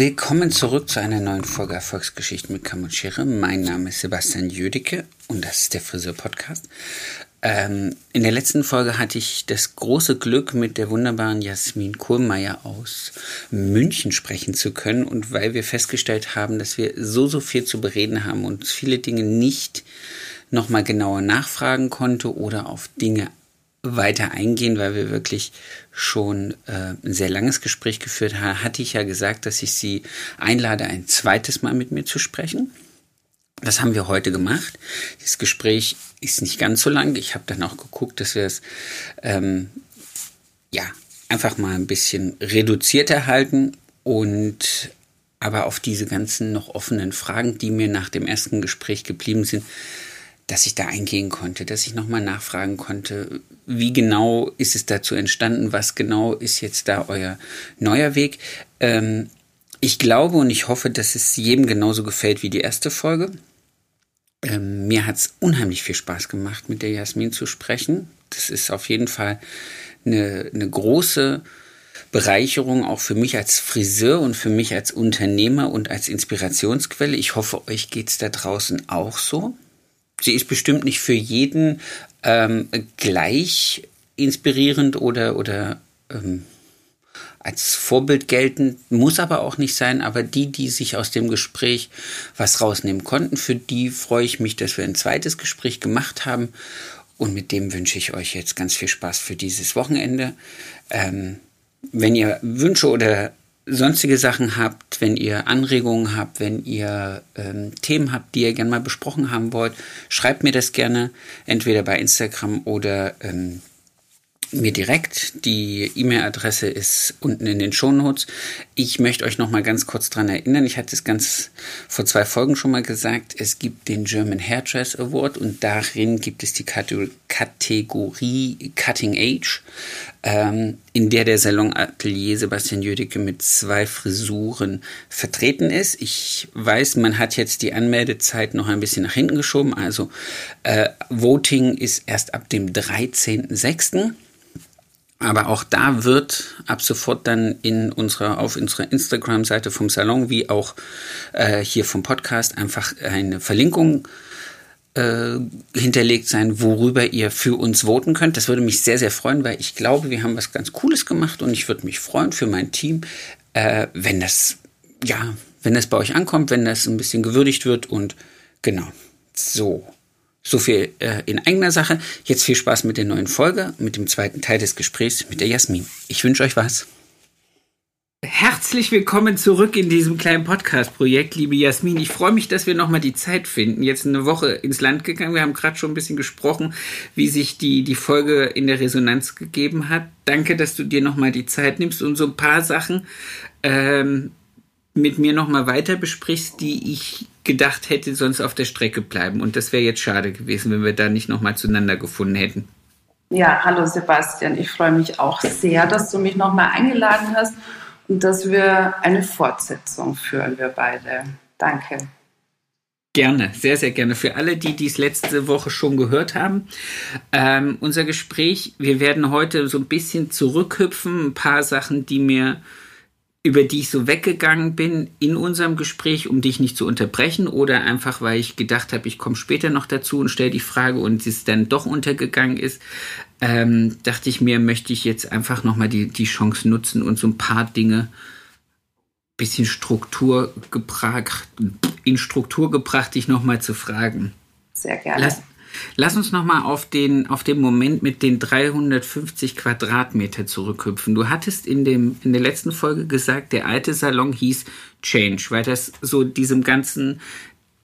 Willkommen zurück zu einer neuen Folge Erfolgsgeschichten mit Kamm und Schere. Mein Name ist Sebastian Jödecke und das ist der Friseur-Podcast. Ähm, in der letzten Folge hatte ich das große Glück, mit der wunderbaren Jasmin Kohlmeier aus München sprechen zu können. Und weil wir festgestellt haben, dass wir so, so viel zu bereden haben und viele Dinge nicht nochmal genauer nachfragen konnte oder auf Dinge weiter eingehen, weil wir wirklich schon äh, ein sehr langes Gespräch geführt haben, hatte ich ja gesagt, dass ich Sie einlade, ein zweites Mal mit mir zu sprechen. Das haben wir heute gemacht. Das Gespräch ist nicht ganz so lang. Ich habe dann auch geguckt, dass wir es ähm, ja einfach mal ein bisschen reduzierter halten und aber auf diese ganzen noch offenen Fragen, die mir nach dem ersten Gespräch geblieben sind, dass ich da eingehen konnte, dass ich nochmal nachfragen konnte, wie genau ist es dazu entstanden, was genau ist jetzt da euer neuer Weg. Ähm, ich glaube und ich hoffe, dass es jedem genauso gefällt wie die erste Folge. Ähm, mir hat es unheimlich viel Spaß gemacht, mit der Jasmin zu sprechen. Das ist auf jeden Fall eine, eine große Bereicherung auch für mich als Friseur und für mich als Unternehmer und als Inspirationsquelle. Ich hoffe, euch geht es da draußen auch so sie ist bestimmt nicht für jeden ähm, gleich inspirierend oder, oder ähm, als Vorbild geltend, muss aber auch nicht sein, aber die, die sich aus dem Gespräch was rausnehmen konnten, für die freue ich mich, dass wir ein zweites Gespräch gemacht haben. Und mit dem wünsche ich euch jetzt ganz viel Spaß für dieses Wochenende. Ähm, wenn ihr Wünsche oder sonstige Sachen habt, wenn ihr Anregungen habt, wenn ihr ähm, Themen habt, die ihr gerne mal besprochen haben wollt, schreibt mir das gerne entweder bei Instagram oder ähm, mir direkt. Die E-Mail-Adresse ist unten in den Shownotes. Ich möchte euch noch mal ganz kurz dran erinnern. Ich hatte es ganz vor zwei Folgen schon mal gesagt. Es gibt den German Hairdress Award und darin gibt es die Kategorie Cutting Age, ähm, in der der Salon Atelier Sebastian Jödecke mit zwei Frisuren vertreten ist. Ich weiß, man hat jetzt die Anmeldezeit noch ein bisschen nach hinten geschoben. Also äh, Voting ist erst ab dem 13.06. Aber auch da wird ab sofort dann in unserer, auf unserer Instagram-Seite vom Salon wie auch äh, hier vom Podcast einfach eine Verlinkung äh, hinterlegt sein, worüber ihr für uns voten könnt. Das würde mich sehr, sehr freuen, weil ich glaube, wir haben was ganz Cooles gemacht und ich würde mich freuen für mein Team, äh, wenn das, ja, wenn das bei euch ankommt, wenn das ein bisschen gewürdigt wird und genau. So. So viel äh, in eigener Sache. Jetzt viel Spaß mit der neuen Folge, mit dem zweiten Teil des Gesprächs mit der Jasmin. Ich wünsche euch was. Herzlich willkommen zurück in diesem kleinen Podcast-Projekt, liebe Jasmin. Ich freue mich, dass wir nochmal die Zeit finden. Jetzt eine Woche ins Land gegangen. Wir haben gerade schon ein bisschen gesprochen, wie sich die, die Folge in der Resonanz gegeben hat. Danke, dass du dir nochmal die Zeit nimmst und so ein paar Sachen ähm, mit mir nochmal weiter besprichst, die ich gedacht hätte, sonst auf der Strecke bleiben. Und das wäre jetzt schade gewesen, wenn wir da nicht nochmal zueinander gefunden hätten. Ja, hallo Sebastian. Ich freue mich auch sehr, dass du mich nochmal eingeladen hast dass wir eine Fortsetzung führen, wir beide. Danke. Gerne, sehr, sehr gerne. Für alle, die dies letzte Woche schon gehört haben, ähm, unser Gespräch, wir werden heute so ein bisschen zurückhüpfen, ein paar Sachen, die mir über die ich so weggegangen bin in unserem Gespräch, um dich nicht zu unterbrechen oder einfach, weil ich gedacht habe, ich komme später noch dazu und stelle die Frage und es dann doch untergegangen ist, ähm, dachte ich mir, möchte ich jetzt einfach nochmal die, die Chance nutzen und so ein paar Dinge bisschen Struktur gebracht, in Struktur gebracht, dich nochmal zu fragen. Sehr gerne. Lass, Lass uns nochmal auf den, auf den Moment mit den 350 Quadratmeter zurückhüpfen. Du hattest in, dem, in der letzten Folge gesagt, der alte Salon hieß Change, weil das so diesem ganzen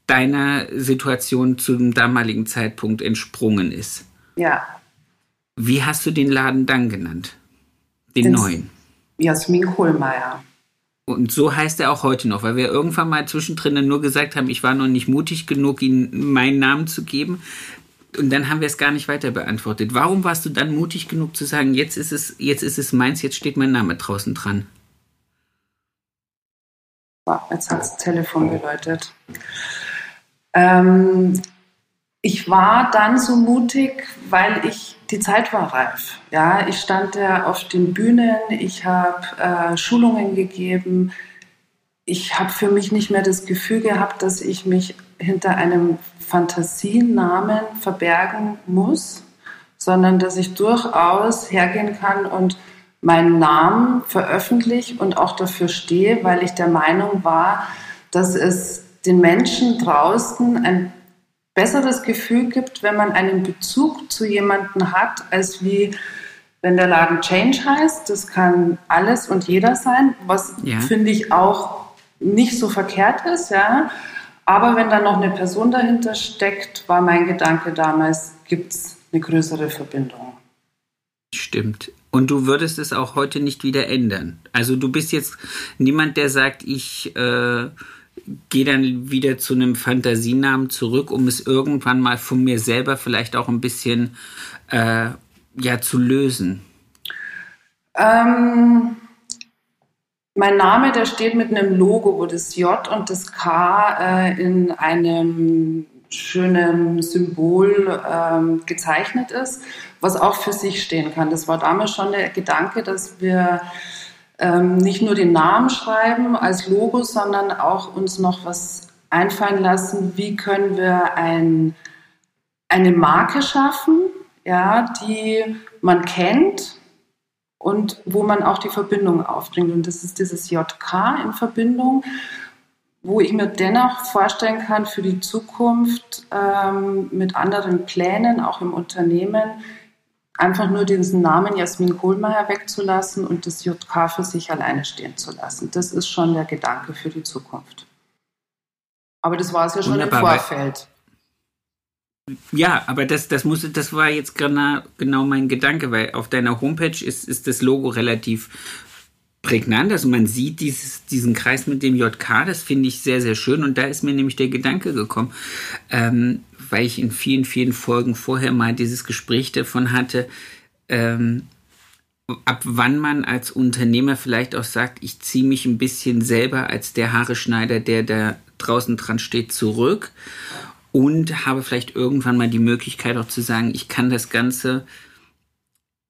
deiner Situation zum damaligen Zeitpunkt entsprungen ist. Ja. Wie hast du den Laden dann genannt? Den, den neuen? Jasmin Kohlmeier. Und so heißt er auch heute noch, weil wir irgendwann mal zwischendrin nur gesagt haben, ich war noch nicht mutig genug, ihm meinen Namen zu geben. Und dann haben wir es gar nicht weiter beantwortet. Warum warst du dann mutig genug zu sagen, jetzt ist es, jetzt ist es meins, jetzt steht mein Name draußen dran? Jetzt hat das Telefon geläutet. Ähm, ich war dann so mutig, weil ich die Zeit war reif. Ja, ich stand ja auf den Bühnen, ich habe äh, Schulungen gegeben. Ich habe für mich nicht mehr das Gefühl gehabt, dass ich mich hinter einem Fantasienamen verbergen muss, sondern dass ich durchaus hergehen kann und meinen Namen veröffentliche und auch dafür stehe, weil ich der Meinung war, dass es den Menschen draußen ein besseres Gefühl gibt, wenn man einen Bezug zu jemandem hat, als wie wenn der Laden Change heißt. Das kann alles und jeder sein, was ja. finde ich auch nicht so verkehrt ist, ja. Aber wenn da noch eine Person dahinter steckt, war mein Gedanke damals, gibt es eine größere Verbindung. Stimmt. Und du würdest es auch heute nicht wieder ändern. Also du bist jetzt niemand, der sagt, ich äh, gehe dann wieder zu einem Fantasienamen zurück, um es irgendwann mal von mir selber vielleicht auch ein bisschen äh, ja, zu lösen? Ähm, mein Name, der steht mit einem Logo, wo das J und das K äh, in einem schönen Symbol ähm, gezeichnet ist, was auch für sich stehen kann. Das war damals schon der Gedanke, dass wir ähm, nicht nur den Namen schreiben als Logo, sondern auch uns noch was einfallen lassen, wie können wir ein, eine Marke schaffen, ja, die man kennt und wo man auch die Verbindung aufbringt. Und das ist dieses JK in Verbindung, wo ich mir dennoch vorstellen kann, für die Zukunft ähm, mit anderen Plänen, auch im Unternehmen, einfach nur diesen Namen Jasmin Kohlmeier wegzulassen und das JK für sich alleine stehen zu lassen. Das ist schon der Gedanke für die Zukunft. Aber das war es ja schon Wunderbar, im Vorfeld. Ja, aber das, das, muss, das war jetzt genau, genau mein Gedanke, weil auf deiner Homepage ist, ist das Logo relativ prägnant. Also man sieht dieses, diesen Kreis mit dem JK, das finde ich sehr, sehr schön. Und da ist mir nämlich der Gedanke gekommen, ähm, weil ich in vielen, vielen Folgen vorher mal dieses Gespräch davon hatte, ähm, ab wann man als Unternehmer vielleicht auch sagt, ich ziehe mich ein bisschen selber als der Haareschneider, der da draußen dran steht, zurück und habe vielleicht irgendwann mal die Möglichkeit auch zu sagen, ich kann das Ganze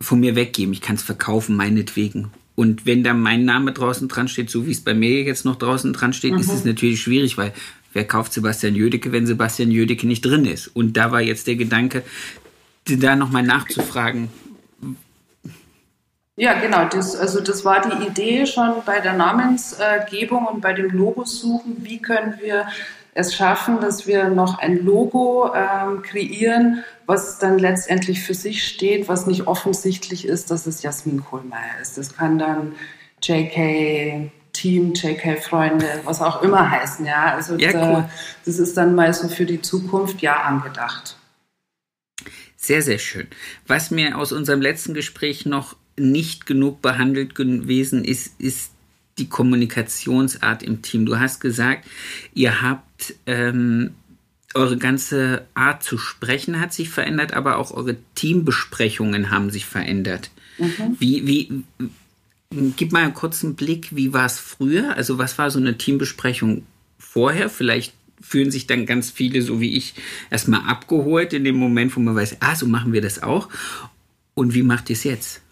von mir weggeben, ich kann es verkaufen, meinetwegen. Und wenn da mein Name draußen dran steht, so wie es bei mir jetzt noch draußen dran steht, mhm. ist es natürlich schwierig, weil wer kauft Sebastian Jödecke, wenn Sebastian Jödecke nicht drin ist? Und da war jetzt der Gedanke, da nochmal nachzufragen. Ja, genau. Das, also das war die Idee schon bei der Namensgebung und bei dem Logosuchen. Wie können wir es schaffen, dass wir noch ein Logo ähm, kreieren, was dann letztendlich für sich steht, was nicht offensichtlich ist, dass es Jasmin Kohlmeier ist. Das kann dann JK Team, JK-Freunde, was auch immer heißen. Ja, also ja, da, cool. das ist dann mal so für die Zukunft ja angedacht. Sehr, sehr schön. Was mir aus unserem letzten Gespräch noch nicht genug behandelt gewesen ist, ist die Kommunikationsart im Team. Du hast gesagt, ihr habt ähm, eure ganze Art zu sprechen hat sich verändert, aber auch eure Teambesprechungen haben sich verändert. Mhm. Wie, wie, Gib mal einen kurzen Blick, wie war es früher? Also was war so eine Teambesprechung vorher? Vielleicht fühlen sich dann ganz viele, so wie ich, erstmal abgeholt in dem Moment, wo man weiß, ah, so machen wir das auch. Und wie macht ihr es jetzt?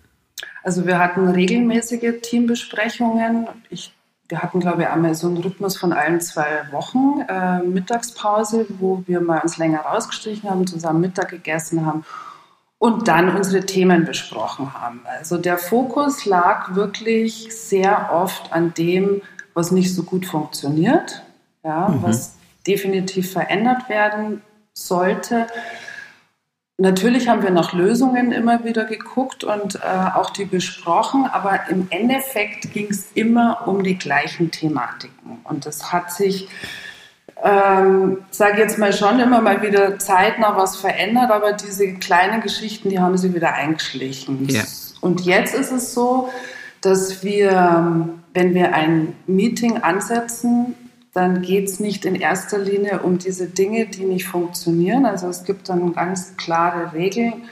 Also wir hatten regelmäßige Teambesprechungen. Ich, wir hatten, glaube ich, einmal so einen Rhythmus von allen zwei Wochen äh, Mittagspause, wo wir mal uns länger rausgestrichen haben, zusammen Mittag gegessen haben und dann unsere Themen besprochen haben. Also der Fokus lag wirklich sehr oft an dem, was nicht so gut funktioniert, ja, mhm. was definitiv verändert werden sollte. Natürlich haben wir nach Lösungen immer wieder geguckt und äh, auch die besprochen, aber im Endeffekt ging es immer um die gleichen Thematiken. Und das hat sich ähm, sage jetzt mal schon immer mal wieder zeitnah was verändert, aber diese kleinen Geschichten, die haben sie wieder eingeschlichen. Ja. Und jetzt ist es so, dass wir, wenn wir ein Meeting ansetzen, dann geht es nicht in erster Linie um diese Dinge, die nicht funktionieren. Also es gibt dann ganz klare Regeln,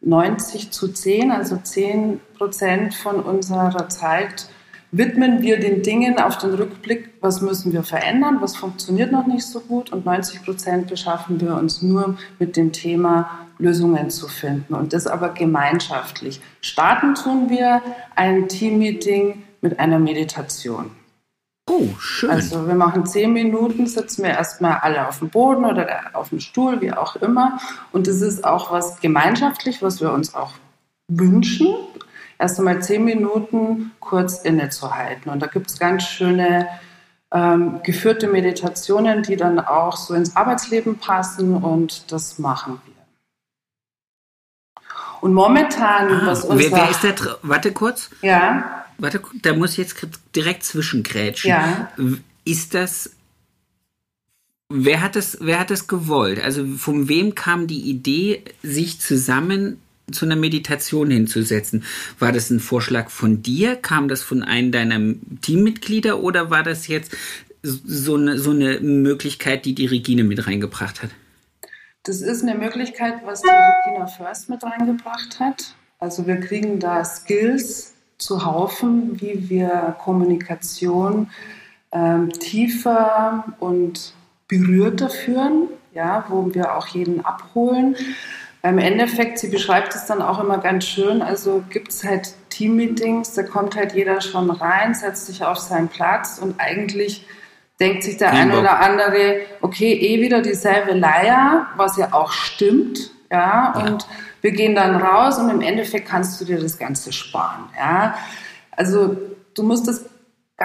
90 zu 10, also 10 Prozent von unserer Zeit widmen wir den Dingen auf den Rückblick, was müssen wir verändern, was funktioniert noch nicht so gut und 90 Prozent beschaffen wir uns nur mit dem Thema Lösungen zu finden und das aber gemeinschaftlich. Starten tun wir ein Teammeeting mit einer Meditation. Oh, schön. Also wir machen zehn Minuten, sitzen wir erstmal alle auf dem Boden oder auf dem Stuhl, wie auch immer. Und das ist auch was gemeinschaftlich, was wir uns auch wünschen. Erst einmal zehn Minuten kurz innezuhalten. Und da gibt es ganz schöne ähm, geführte Meditationen, die dann auch so ins Arbeitsleben passen und das machen wir. Und momentan, ah, was unser... Wer, wer ist der... Warte kurz. Ja. Warte, da muss ich jetzt direkt zwischengrätschen. Ja. Ist das. Wer hat das, wer hat das gewollt? Also von wem kam die Idee, sich zusammen zu einer Meditation hinzusetzen? War das ein Vorschlag von dir? Kam das von einem deiner Teammitglieder oder war das jetzt so eine, so eine Möglichkeit, die die Regine mit reingebracht hat? Das ist eine Möglichkeit, was die Regina First mit reingebracht hat. Also wir kriegen da Skills zu Haufen, wie wir Kommunikation ähm, tiefer und berührter führen, ja, wo wir auch jeden abholen. Im Endeffekt, sie beschreibt es dann auch immer ganz schön, also gibt es halt Teammeetings, da kommt halt jeder schon rein, setzt sich auf seinen Platz und eigentlich denkt sich der eine oder andere, okay, eh wieder dieselbe Leier, was ja auch stimmt, ja. und wir gehen dann raus und im Endeffekt kannst du dir das Ganze sparen. Ja? Also du musst das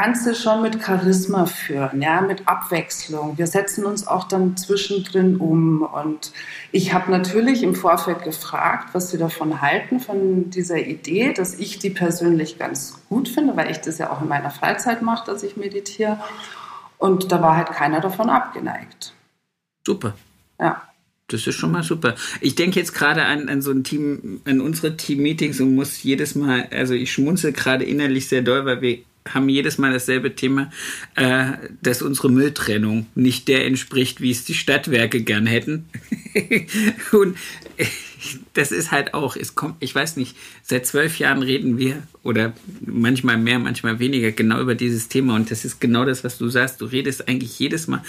Ganze schon mit Charisma führen, ja, mit Abwechslung. Wir setzen uns auch dann zwischendrin um. Und ich habe natürlich im Vorfeld gefragt, was sie davon halten, von dieser Idee, dass ich die persönlich ganz gut finde, weil ich das ja auch in meiner Freizeit mache, dass ich meditiere. Und da war halt keiner davon abgeneigt. Super. Ja. Das ist schon mal super. Ich denke jetzt gerade an, an so ein Team, an unsere Team-Meetings und muss jedes Mal, also ich schmunzel gerade innerlich sehr doll, weil wir haben jedes Mal dasselbe Thema, äh, dass unsere Mülltrennung nicht der entspricht, wie es die Stadtwerke gern hätten. und das ist halt auch, es kommt, ich weiß nicht, seit zwölf Jahren reden wir oder manchmal mehr, manchmal weniger genau über dieses Thema und das ist genau das, was du sagst. Du redest eigentlich jedes Mal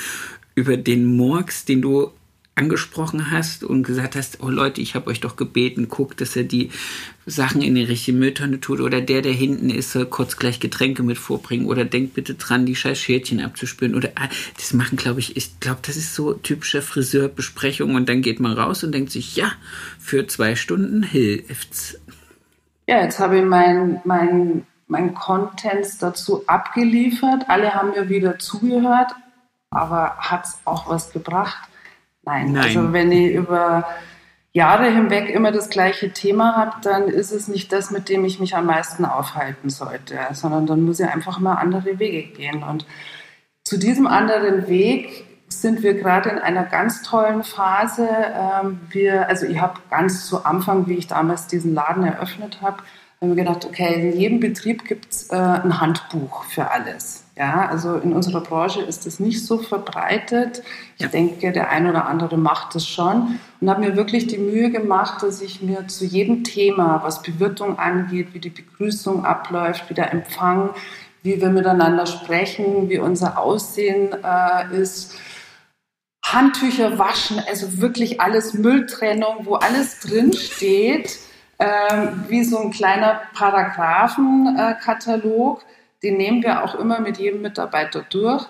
über den Murks, den du angesprochen hast und gesagt hast, oh Leute, ich habe euch doch gebeten, guckt, dass er die Sachen in die richtige Mülltonne tut oder der, der hinten ist, soll kurz gleich Getränke mit vorbringen oder denkt bitte dran, die scheiß Schälchen abzuspüren oder ah, das machen, glaube ich, ich glaube, das ist so typische Friseurbesprechung und dann geht man raus und denkt sich, ja, für zwei Stunden hilft's. Ja, jetzt habe ich mein, mein, mein Content dazu abgeliefert. Alle haben mir wieder zugehört, aber hat es auch was gebracht? Nein. Nein. Also wenn ich über Jahre hinweg immer das gleiche Thema habe, dann ist es nicht das, mit dem ich mich am meisten aufhalten sollte, sondern dann muss ich einfach mal andere Wege gehen. Und zu diesem anderen Weg sind wir gerade in einer ganz tollen Phase. Ähm, wir, also ich habe ganz zu Anfang, wie ich damals diesen Laden eröffnet habe, haben wir gedacht, okay, in jedem Betrieb gibt es äh, ein Handbuch für alles. Ja, also in unserer Branche ist das nicht so verbreitet. Ich denke, der ein oder andere macht das schon und habe mir wirklich die Mühe gemacht, dass ich mir zu jedem Thema, was Bewirtung angeht, wie die Begrüßung abläuft, wie der Empfang, wie wir miteinander sprechen, wie unser Aussehen äh, ist, Handtücher waschen, also wirklich alles Mülltrennung, wo alles drin steht, äh, wie so ein kleiner Paragraphenkatalog. Den nehmen wir auch immer mit jedem Mitarbeiter durch,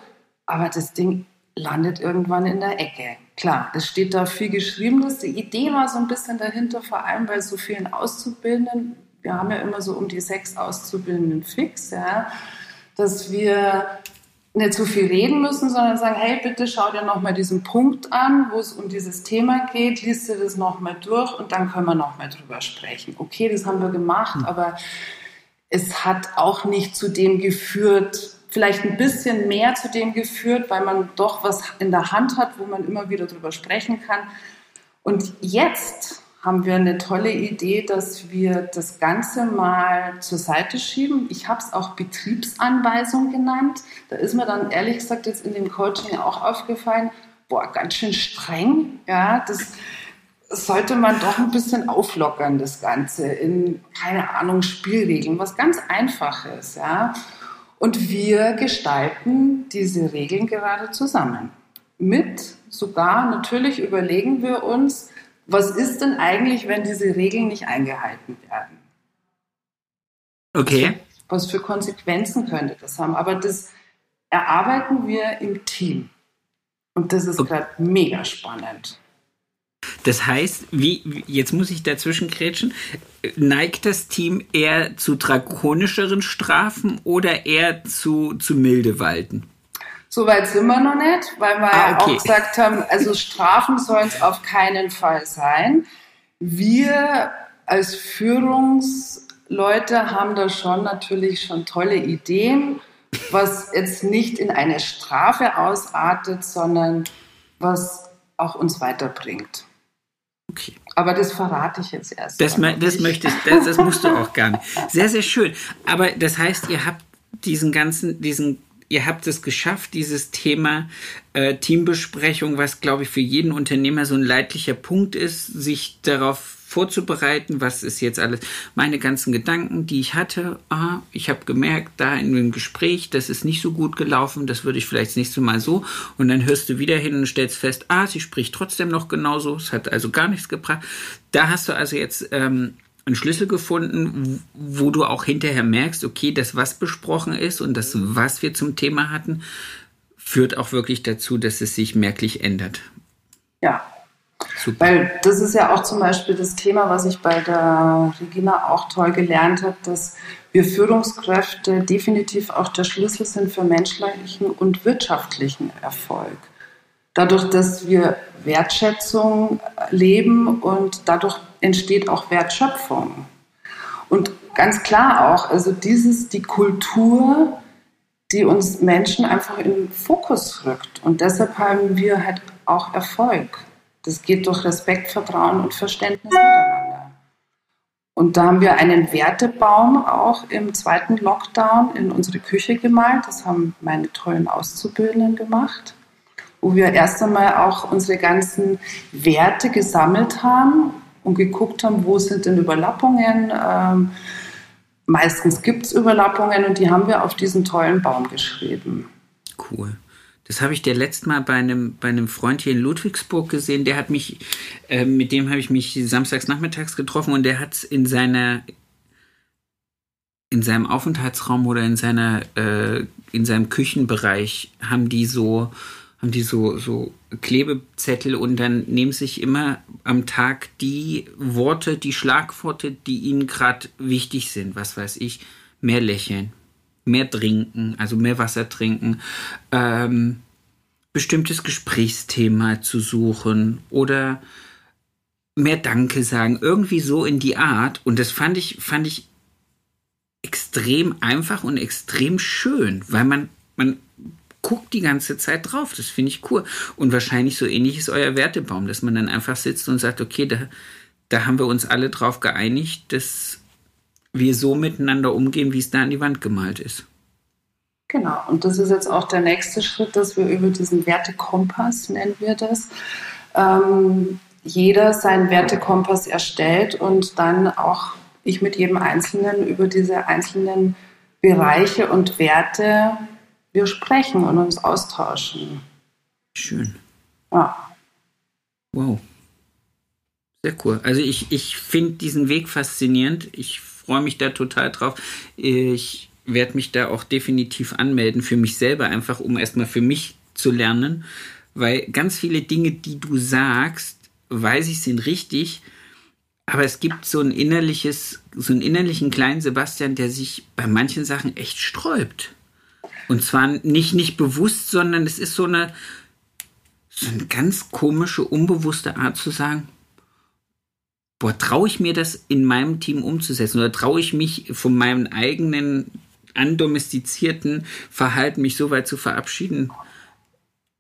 aber das Ding landet irgendwann in der Ecke. Klar, es steht da viel Geschriebenes. Die Idee war so ein bisschen dahinter, vor allem bei so vielen Auszubildenden. Wir haben ja immer so um die sechs Auszubildenden fix, ja, dass wir nicht zu viel reden müssen, sondern sagen, hey, bitte schau dir nochmal diesen Punkt an, wo es um dieses Thema geht, liest dir das nochmal durch und dann können wir nochmal drüber sprechen. Okay, das haben wir gemacht, hm. aber es hat auch nicht zu dem geführt, vielleicht ein bisschen mehr zu dem geführt, weil man doch was in der Hand hat, wo man immer wieder drüber sprechen kann. Und jetzt haben wir eine tolle Idee, dass wir das Ganze mal zur Seite schieben. Ich habe es auch Betriebsanweisung genannt. Da ist mir dann ehrlich gesagt jetzt in dem Coaching auch aufgefallen, boah, ganz schön streng. Ja, das sollte man doch ein bisschen auflockern, das Ganze in, keine Ahnung, Spielregeln, was ganz Einfaches. Ja. Und wir gestalten diese Regeln gerade zusammen. Mit sogar natürlich überlegen wir uns, was ist denn eigentlich, wenn diese Regeln nicht eingehalten werden? Okay. Was für, Konsequenzen könnte das haben? Aber das erarbeiten wir im Team. Und das ist okay. gerade mega spannend. Das heißt, wie, jetzt muss ich dazwischen kretschen, neigt das Team eher zu drakonischeren Strafen oder eher zu, zu milde Walten? So weit sind wir noch nicht, weil wir ah, okay. auch gesagt haben, also Strafen sollen es auf keinen Fall sein. Wir als Führungsleute haben da schon natürlich schon tolle Ideen, was jetzt nicht in eine Strafe ausartet, sondern was auch uns weiterbringt. Okay. Aber das verrate ich jetzt erst. Das, das möchtest, das, das musst du auch gar nicht. Sehr, sehr schön. Aber das heißt, ihr habt diesen ganzen, diesen ihr habt es geschafft, dieses Thema äh, Teambesprechung, was glaube ich für jeden Unternehmer so ein leidlicher Punkt ist, sich darauf vorzubereiten, was ist jetzt alles, meine ganzen Gedanken, die ich hatte, ah, ich habe gemerkt, da in dem Gespräch, das ist nicht so gut gelaufen, das würde ich vielleicht das nächste Mal so und dann hörst du wieder hin und stellst fest, ah, sie spricht trotzdem noch genauso, es hat also gar nichts gebracht. Da hast du also jetzt ähm, einen Schlüssel gefunden, wo du auch hinterher merkst, okay, das, was besprochen ist und das, was wir zum Thema hatten, führt auch wirklich dazu, dass es sich merklich ändert. Ja. Super. Weil das ist ja auch zum Beispiel das Thema, was ich bei der Regina auch toll gelernt habe, dass wir Führungskräfte definitiv auch der Schlüssel sind für menschlichen und wirtschaftlichen Erfolg dadurch, dass wir Wertschätzung leben und dadurch entsteht auch Wertschöpfung. Und ganz klar auch, also dieses, die Kultur, die uns Menschen einfach in den Fokus rückt. Und deshalb haben wir halt auch Erfolg. Das geht durch Respekt, Vertrauen und Verständnis miteinander. Und da haben wir einen Wertebaum auch im zweiten Lockdown in unsere Küche gemalt. Das haben meine tollen Auszubildenden gemacht wo wir erst einmal auch unsere ganzen Werte gesammelt haben und geguckt haben, wo sind denn Überlappungen. Ähm, meistens gibt es Überlappungen und die haben wir auf diesen tollen Baum geschrieben. Cool. Das habe ich der letzte Mal bei einem, bei einem Freund hier in Ludwigsburg gesehen. Der hat mich, äh, mit dem habe ich mich samstags nachmittags getroffen und der hat in seiner, in seinem Aufenthaltsraum oder in seiner, äh, in seinem Küchenbereich haben die so haben die so, so Klebezettel und dann nehmen sich immer am Tag die Worte, die Schlagworte, die ihnen gerade wichtig sind. Was weiß ich, mehr lächeln, mehr trinken, also mehr Wasser trinken, ähm, bestimmtes Gesprächsthema zu suchen oder mehr Danke sagen, irgendwie so in die Art. Und das fand ich, fand ich extrem einfach und extrem schön, weil man, man guckt die ganze Zeit drauf. Das finde ich cool. Und wahrscheinlich so ähnlich ist euer Wertebaum, dass man dann einfach sitzt und sagt, okay, da, da haben wir uns alle drauf geeinigt, dass wir so miteinander umgehen, wie es da an die Wand gemalt ist. Genau, und das ist jetzt auch der nächste Schritt, dass wir über diesen Wertekompass, nennen wir das, ähm, jeder seinen Wertekompass erstellt und dann auch ich mit jedem Einzelnen über diese einzelnen Bereiche und Werte wir sprechen und uns austauschen. Schön. Ja. Wow. Sehr cool. Also ich, ich finde diesen Weg faszinierend. Ich freue mich da total drauf. Ich werde mich da auch definitiv anmelden für mich selber, einfach um erstmal für mich zu lernen. Weil ganz viele Dinge, die du sagst, weiß ich, sind richtig. Aber es gibt so ein innerliches, so einen innerlichen kleinen Sebastian, der sich bei manchen Sachen echt sträubt. Und zwar nicht, nicht bewusst, sondern es ist so eine, so eine ganz komische, unbewusste Art zu sagen, boah, traue ich mir das in meinem Team umzusetzen oder traue ich mich von meinem eigenen andomestizierten Verhalten mich so weit zu verabschieden,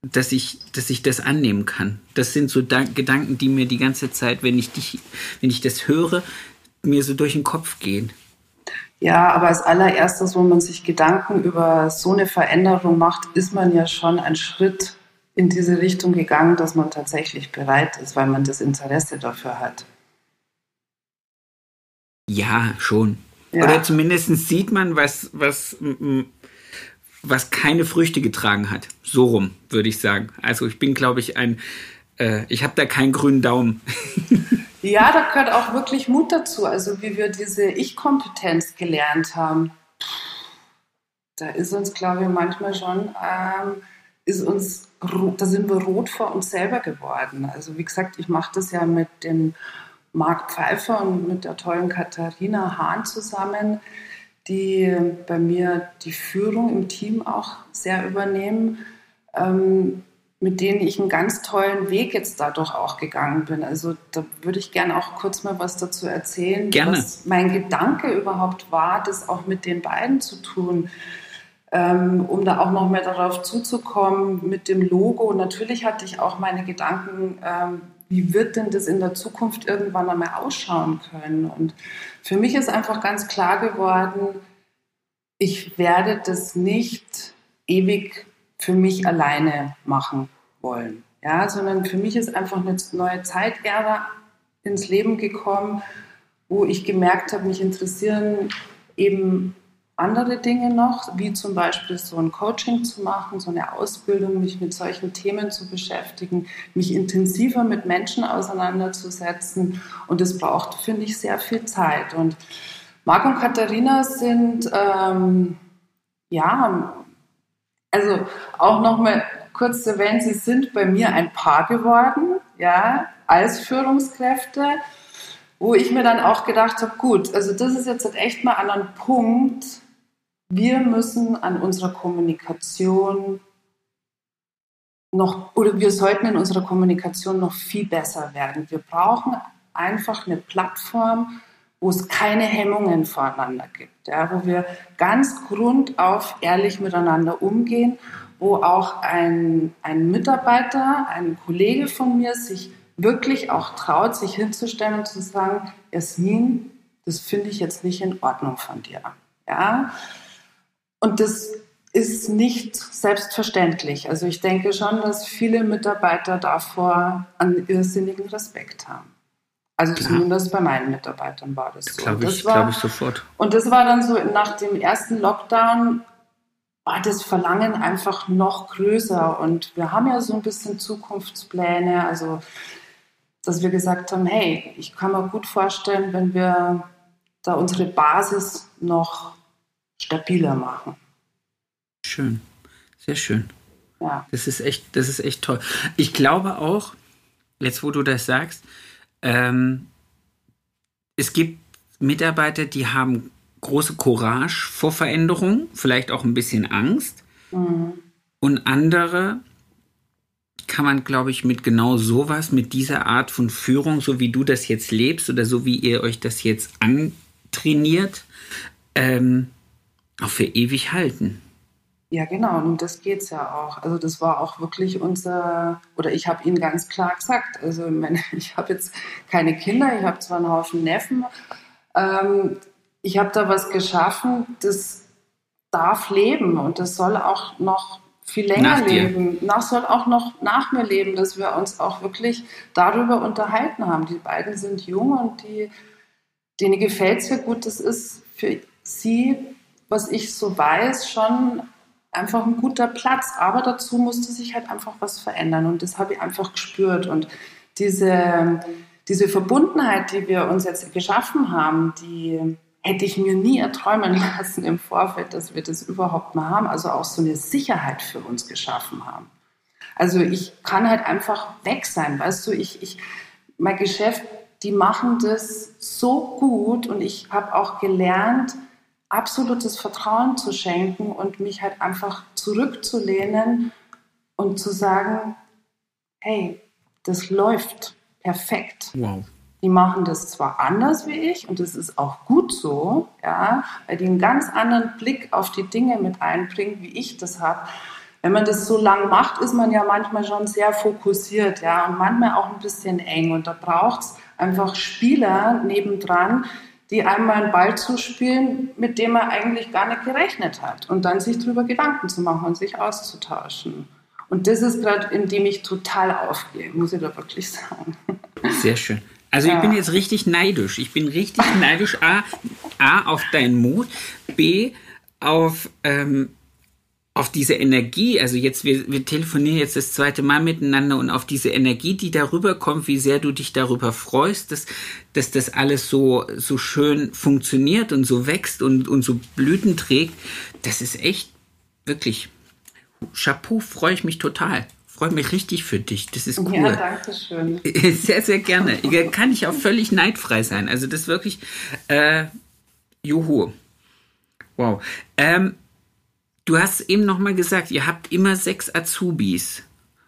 dass ich, dass ich das annehmen kann. Das sind so da Gedanken, die mir die ganze Zeit, wenn ich dich, wenn ich das höre, mir so durch den Kopf gehen. Ja, aber als allererstes, wo man sich Gedanken über so eine Veränderung macht, ist man ja schon einen Schritt in diese Richtung gegangen, dass man tatsächlich bereit ist, weil man das Interesse dafür hat. Ja, schon. Ja. Oder zumindest sieht man, was, was, was keine Früchte getragen hat. So rum, würde ich sagen. Also ich bin, glaube ich, ein, äh, ich habe da keinen grünen Daumen. ja, da gehört auch wirklich Mut dazu. Also wie wir diese Ich-Kompetenz gelernt haben. Da ist uns, glaube ich, manchmal schon, ähm, ist uns, da sind wir rot vor uns selber geworden. Also wie gesagt, ich mache das ja mit dem Marc Pfeiffer und mit der tollen Katharina Hahn zusammen, die bei mir die Führung im Team auch sehr übernehmen, ähm, mit denen ich einen ganz tollen Weg jetzt dadurch auch gegangen bin. Also da würde ich gerne auch kurz mal was dazu erzählen, gerne. was mein Gedanke überhaupt war, das auch mit den beiden zu tun. Ähm, um da auch noch mehr darauf zuzukommen mit dem Logo. Natürlich hatte ich auch meine Gedanken, ähm, wie wird denn das in der Zukunft irgendwann einmal ausschauen können? Und für mich ist einfach ganz klar geworden, ich werde das nicht ewig für mich alleine machen wollen. Ja, sondern für mich ist einfach eine neue Zeitära ins Leben gekommen, wo ich gemerkt habe, mich interessieren eben andere Dinge noch, wie zum Beispiel so ein Coaching zu machen, so eine Ausbildung, mich mit solchen Themen zu beschäftigen, mich intensiver mit Menschen auseinanderzusetzen. Und das braucht, finde ich, sehr viel Zeit. Und Marc und Katharina sind, ähm, ja, also auch nochmal kurz erwähnen, sie sind bei mir ein Paar geworden, ja, als Führungskräfte wo ich mir dann auch gedacht habe, gut, also das ist jetzt echt mal an einem Punkt, wir müssen an unserer Kommunikation noch, oder wir sollten in unserer Kommunikation noch viel besser werden. Wir brauchen einfach eine Plattform, wo es keine Hemmungen voreinander gibt, ja, wo wir ganz grundauf ehrlich miteinander umgehen, wo auch ein, ein Mitarbeiter, ein Kollege von mir sich wirklich auch traut, sich hinzustellen und zu sagen, Jasmin, das finde ich jetzt nicht in Ordnung von dir. Ja, und das ist nicht selbstverständlich. Also ich denke schon, dass viele Mitarbeiter davor einen irrsinnigen Respekt haben. Also Klar. zumindest bei meinen Mitarbeitern war das so. Glaube ich, glaub ich sofort. Und das war dann so nach dem ersten Lockdown war das Verlangen einfach noch größer. Und wir haben ja so ein bisschen Zukunftspläne, also dass wir gesagt haben, hey, ich kann mir gut vorstellen, wenn wir da unsere Basis noch stabiler machen. Schön, sehr schön. Ja. Das ist echt, das ist echt toll. Ich glaube auch, jetzt wo du das sagst, ähm, es gibt Mitarbeiter, die haben große Courage vor Veränderung, vielleicht auch ein bisschen Angst. Mhm. Und andere kann man, glaube ich, mit genau sowas, mit dieser Art von Führung, so wie du das jetzt lebst oder so wie ihr euch das jetzt antrainiert, ähm, auch für ewig halten. Ja, genau, und um das geht es ja auch. Also das war auch wirklich unser, oder ich habe Ihnen ganz klar gesagt, also ich, habe jetzt keine Kinder, ich habe zwar einen Haufen Neffen, ähm, ich habe da was geschaffen, das darf leben und das soll auch noch viel länger nach leben. Das soll auch noch nach mir leben, dass wir uns auch wirklich darüber unterhalten haben. Die beiden sind jung und die, denen gefällt es ja gut. Das ist für sie was ich so weiß, schon einfach ein guter Platz. Aber dazu musste sich halt einfach was verändern und das habe ich einfach gespürt. Und diese, diese Verbundenheit, die wir uns jetzt geschaffen haben, die hätte ich mir nie erträumen lassen im Vorfeld, dass wir das überhaupt mal haben. Also auch so eine Sicherheit für uns geschaffen haben. Also ich kann halt einfach weg sein, weißt du, ich, ich, mein Geschäft, die machen das so gut und ich habe auch gelernt, absolutes Vertrauen zu schenken und mich halt einfach zurückzulehnen und zu sagen, hey, das läuft perfekt. Wow. Die machen das zwar anders wie ich und das ist auch gut so, ja, weil die einen ganz anderen Blick auf die Dinge mit einbringen, wie ich das habe. wenn man das so lang macht, ist man ja manchmal schon sehr fokussiert, ja, und manchmal auch ein bisschen eng. Und da braucht es einfach Spieler nebendran, die einmal einen Ball zuspielen, mit dem er eigentlich gar nicht gerechnet hat. Und dann sich darüber Gedanken zu machen und sich auszutauschen. Und das ist gerade, in dem ich total aufgehe, muss ich da wirklich sagen. Sehr schön. Also ja. ich bin jetzt richtig neidisch. Ich bin richtig neidisch. A, A auf deinen Mut. B, auf ähm, auf diese Energie, also jetzt, wir, wir telefonieren jetzt das zweite Mal miteinander und auf diese Energie, die darüber kommt, wie sehr du dich darüber freust, dass, dass das alles so, so schön funktioniert und so wächst und, und so Blüten trägt, das ist echt wirklich Chapeau, freue ich mich total. Freue mich richtig für dich. Das ist cool. Ja, danke schön. Sehr, sehr gerne. Kann ich auch völlig neidfrei sein. Also das ist wirklich, äh, juhu. Wow. Ähm, Du hast eben noch mal gesagt, ihr habt immer sechs Azubis.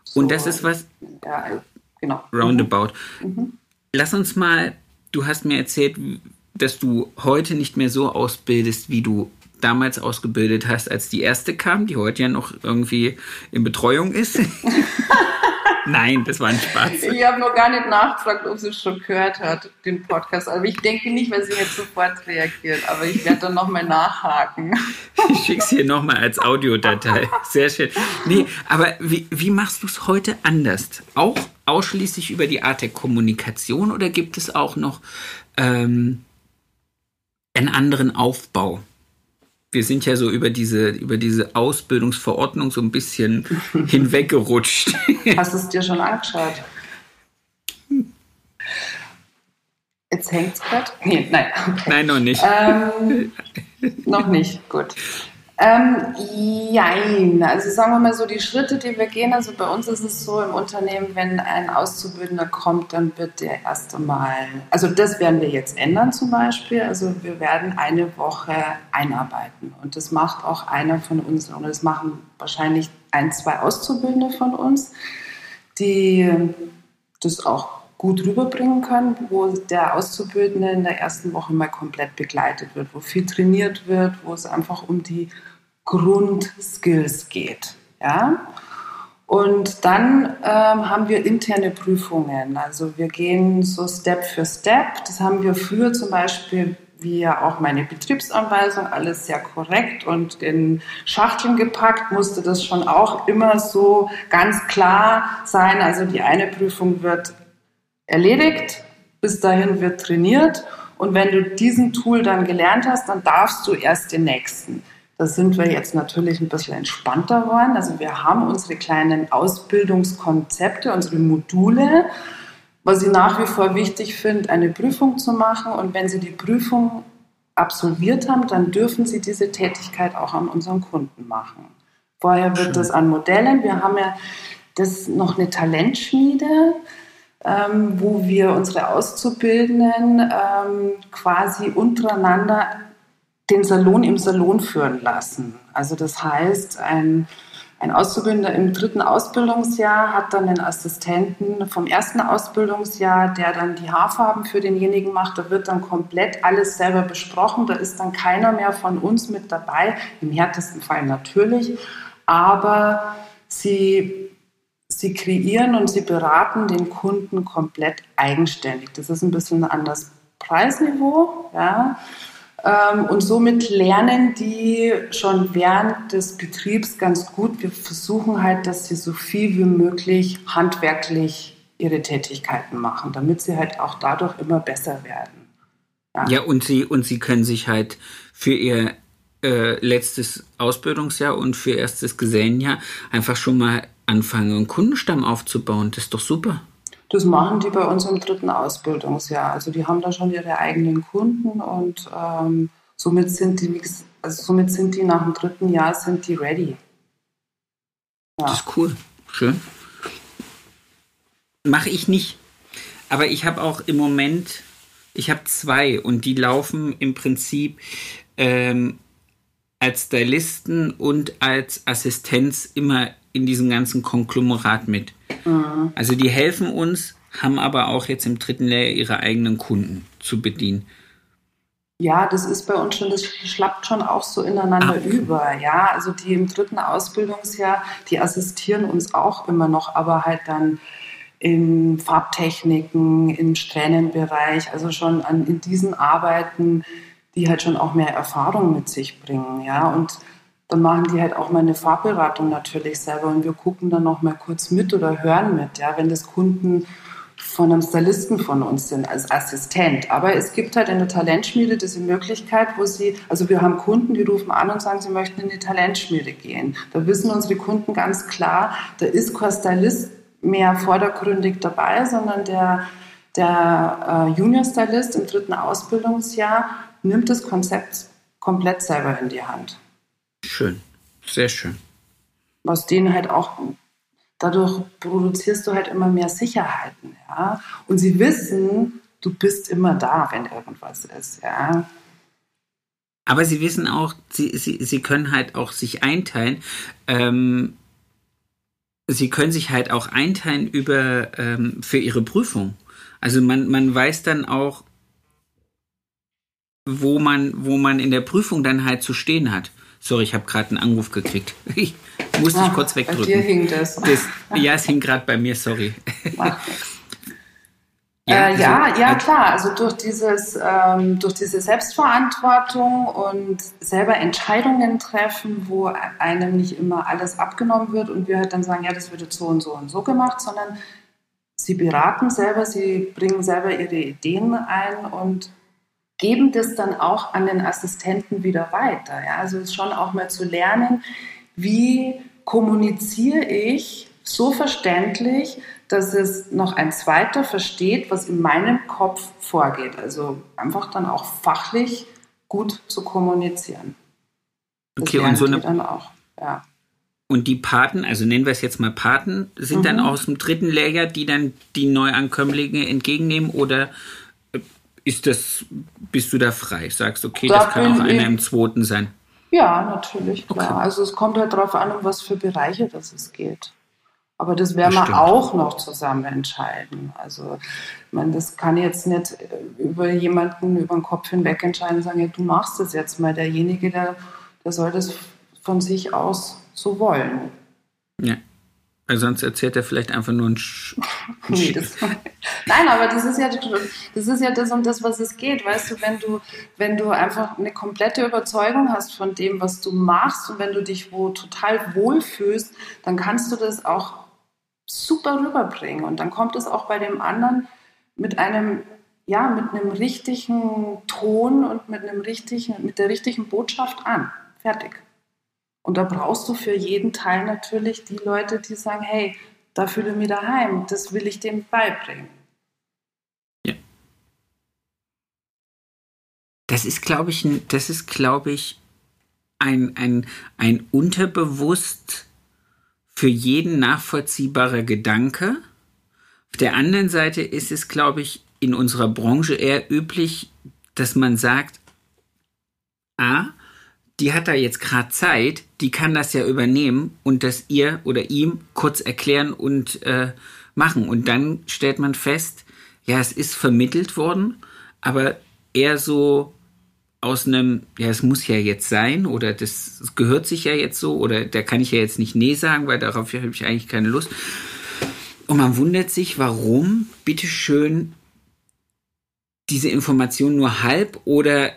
So, und das ist was. Ja, genau. Roundabout. Mhm. Lass uns mal, du hast mir erzählt, dass du heute nicht mehr so ausbildest, wie du damals ausgebildet hast, als die erste kam, die heute ja noch irgendwie in Betreuung ist. Nein, das war ein Spaß. Ich habe noch gar nicht nachgefragt, ob sie es schon gehört hat, den Podcast. Aber ich denke nicht, weil sie jetzt sofort reagiert. Aber ich werde dann nochmal nachhaken. Ich schicke es hier nochmal als Audiodatei. Sehr schön. Nee, aber wie, wie machst du es heute anders? Auch ausschließlich über die Art der Kommunikation oder gibt es auch noch ähm, einen anderen Aufbau? Wir sind ja so über diese, über diese Ausbildungsverordnung so ein bisschen hinweggerutscht. Hast du es dir schon angeschaut? Jetzt hängt es gerade? Nee, nein. Okay. Nein, noch nicht. Ähm, noch nicht, gut. Ähm, jein, also sagen wir mal so, die Schritte, die wir gehen, also bei uns ist es so im Unternehmen, wenn ein Auszubildender kommt, dann wird der erst einmal, also das werden wir jetzt ändern zum Beispiel, also wir werden eine Woche einarbeiten. Und das macht auch einer von uns und das machen wahrscheinlich ein, zwei Auszubildende von uns, die das auch gut rüberbringen können, wo der Auszubildende in der ersten Woche mal komplett begleitet wird, wo viel trainiert wird, wo es einfach um die Grundskills geht. Ja? Und dann ähm, haben wir interne Prüfungen. Also wir gehen so Step für Step. Das haben wir früher zum Beispiel wie ja auch meine Betriebsanweisung, alles sehr korrekt und in Schachteln gepackt, musste das schon auch immer so ganz klar sein. Also die eine Prüfung wird erledigt, bis dahin wird trainiert und wenn du diesen Tool dann gelernt hast, dann darfst du erst den nächsten. Da sind wir jetzt natürlich ein bisschen entspannter geworden. Also wir haben unsere kleinen Ausbildungskonzepte, unsere Module, was ich nach wie vor wichtig finde, eine Prüfung zu machen. Und wenn Sie die Prüfung absolviert haben, dann dürfen Sie diese Tätigkeit auch an unseren Kunden machen. Vorher wird Schön. das an Modellen. Wir haben ja das noch eine Talentschmiede, ähm, wo wir unsere Auszubildenden ähm, quasi untereinander den Salon im Salon führen lassen. Also das heißt, ein, ein Auszubildender im dritten Ausbildungsjahr hat dann einen Assistenten vom ersten Ausbildungsjahr, der dann die Haarfarben für denjenigen macht. Da wird dann komplett alles selber besprochen. Da ist dann keiner mehr von uns mit dabei. Im härtesten Fall natürlich. Aber sie, sie kreieren und sie beraten den Kunden komplett eigenständig. Das ist ein bisschen ein anderes Preisniveau. Ja. Ähm, und somit lernen die schon während des Betriebs ganz gut. Wir versuchen halt, dass sie so viel wie möglich handwerklich ihre Tätigkeiten machen, damit sie halt auch dadurch immer besser werden. Ja, ja und, sie, und sie können sich halt für ihr äh, letztes Ausbildungsjahr und für erstes Gesellenjahr einfach schon mal anfangen, einen Kundenstamm aufzubauen. Das ist doch super. Das machen die bei uns im dritten Ausbildungsjahr. Also die haben da schon ihre eigenen Kunden und ähm, somit sind die also somit sind die nach dem dritten Jahr sind die ready. Ja. Das ist cool. Schön. Mache ich nicht. Aber ich habe auch im Moment, ich habe zwei und die laufen im Prinzip ähm, als Stylisten und als Assistenz immer in diesem ganzen Konglomerat mit. Mhm. Also die helfen uns, haben aber auch jetzt im dritten Layer ihre eigenen Kunden zu bedienen. Ja, das ist bei uns schon, das schlappt schon auch so ineinander ah. über. Ja, also die im dritten Ausbildungsjahr, die assistieren uns auch immer noch, aber halt dann in Farbtechniken, im Strähnenbereich, also schon an, in diesen Arbeiten, die halt schon auch mehr Erfahrung mit sich bringen. Ja, und dann machen die halt auch mal eine Farbberatung natürlich selber und wir gucken dann noch mal kurz mit oder hören mit, ja, wenn das Kunden von einem Stylisten von uns sind als Assistent. Aber es gibt halt in der Talentschmiede diese Möglichkeit, wo sie, also wir haben Kunden, die rufen an und sagen, sie möchten in die Talentschmiede gehen. Da wissen unsere Kunden ganz klar, da ist kein Stylist mehr vordergründig dabei, sondern der, der äh, Junior-Stylist im dritten Ausbildungsjahr nimmt das Konzept komplett selber in die Hand. Schön, sehr schön. Was denen halt auch dadurch produzierst du halt immer mehr Sicherheiten, ja. Und sie wissen, du bist immer da, wenn irgendwas ist, ja. Aber sie wissen auch, sie, sie, sie können halt auch sich einteilen. Ähm, sie können sich halt auch einteilen über ähm, für ihre Prüfung. Also man, man weiß dann auch, wo man, wo man in der Prüfung dann halt zu stehen hat. Sorry, ich habe gerade einen Anruf gekriegt. Ich musste ah, ich kurz wegdrücken. Bei dir hing das. das ja, es hing gerade bei mir, sorry. Ja, äh, also, ja, ja, klar. Also durch dieses, ähm, durch diese Selbstverantwortung und selber Entscheidungen treffen, wo einem nicht immer alles abgenommen wird und wir halt dann sagen, ja, das wird jetzt so und so und so gemacht, sondern sie beraten selber, sie bringen selber ihre Ideen ein und geben das dann auch an den Assistenten wieder weiter. Ja? Also es ist schon auch mal zu lernen, wie kommuniziere ich so verständlich, dass es noch ein zweiter versteht, was in meinem Kopf vorgeht. Also einfach dann auch fachlich gut zu kommunizieren. Das okay, und so eine, dann auch, ja. Und die Paten, also nennen wir es jetzt mal Paten, sind mhm. dann aus dem dritten Lehrjahr, die dann die Neuankömmlinge entgegennehmen oder ist das, bist du da frei? Sagst, okay, da das kann auch einer im zweiten sein. Ja, natürlich, klar. Okay. Also es kommt halt darauf an, um was für Bereiche das es geht. Aber das werden wir auch noch zusammen entscheiden. Also, ich meine, das kann jetzt nicht über jemanden über den Kopf hinweg entscheiden und sagen, ja, du machst das jetzt mal. Derjenige, der, der soll das von sich aus so wollen. Ja. Sonst erzählt er vielleicht einfach nur ein, Sch nee, das, Nein, aber das ist ja das ist ja das um das, was es geht. Weißt du, wenn du, wenn du einfach eine komplette Überzeugung hast von dem, was du machst und wenn du dich wo total wohlfühlst, dann kannst du das auch super rüberbringen. Und dann kommt es auch bei dem anderen mit einem, ja, mit einem richtigen Ton und mit einem richtigen, mit der richtigen Botschaft an. Fertig. Und da brauchst du für jeden Teil natürlich die Leute, die sagen, hey, da fühle ich mich daheim, das will ich dem beibringen. Ja. Das ist, glaube ich, das ist, glaube ich, ein, ein, ein unterbewusst für jeden nachvollziehbarer Gedanke. Auf der anderen Seite ist es, glaube ich, in unserer Branche eher üblich, dass man sagt, ah, die hat da jetzt gerade Zeit, die kann das ja übernehmen und das ihr oder ihm kurz erklären und äh, machen. Und dann stellt man fest, ja, es ist vermittelt worden, aber eher so aus einem, ja, es muss ja jetzt sein oder das gehört sich ja jetzt so oder da kann ich ja jetzt nicht Nee sagen, weil darauf habe ich eigentlich keine Lust. Und man wundert sich, warum, bitteschön, diese Information nur halb oder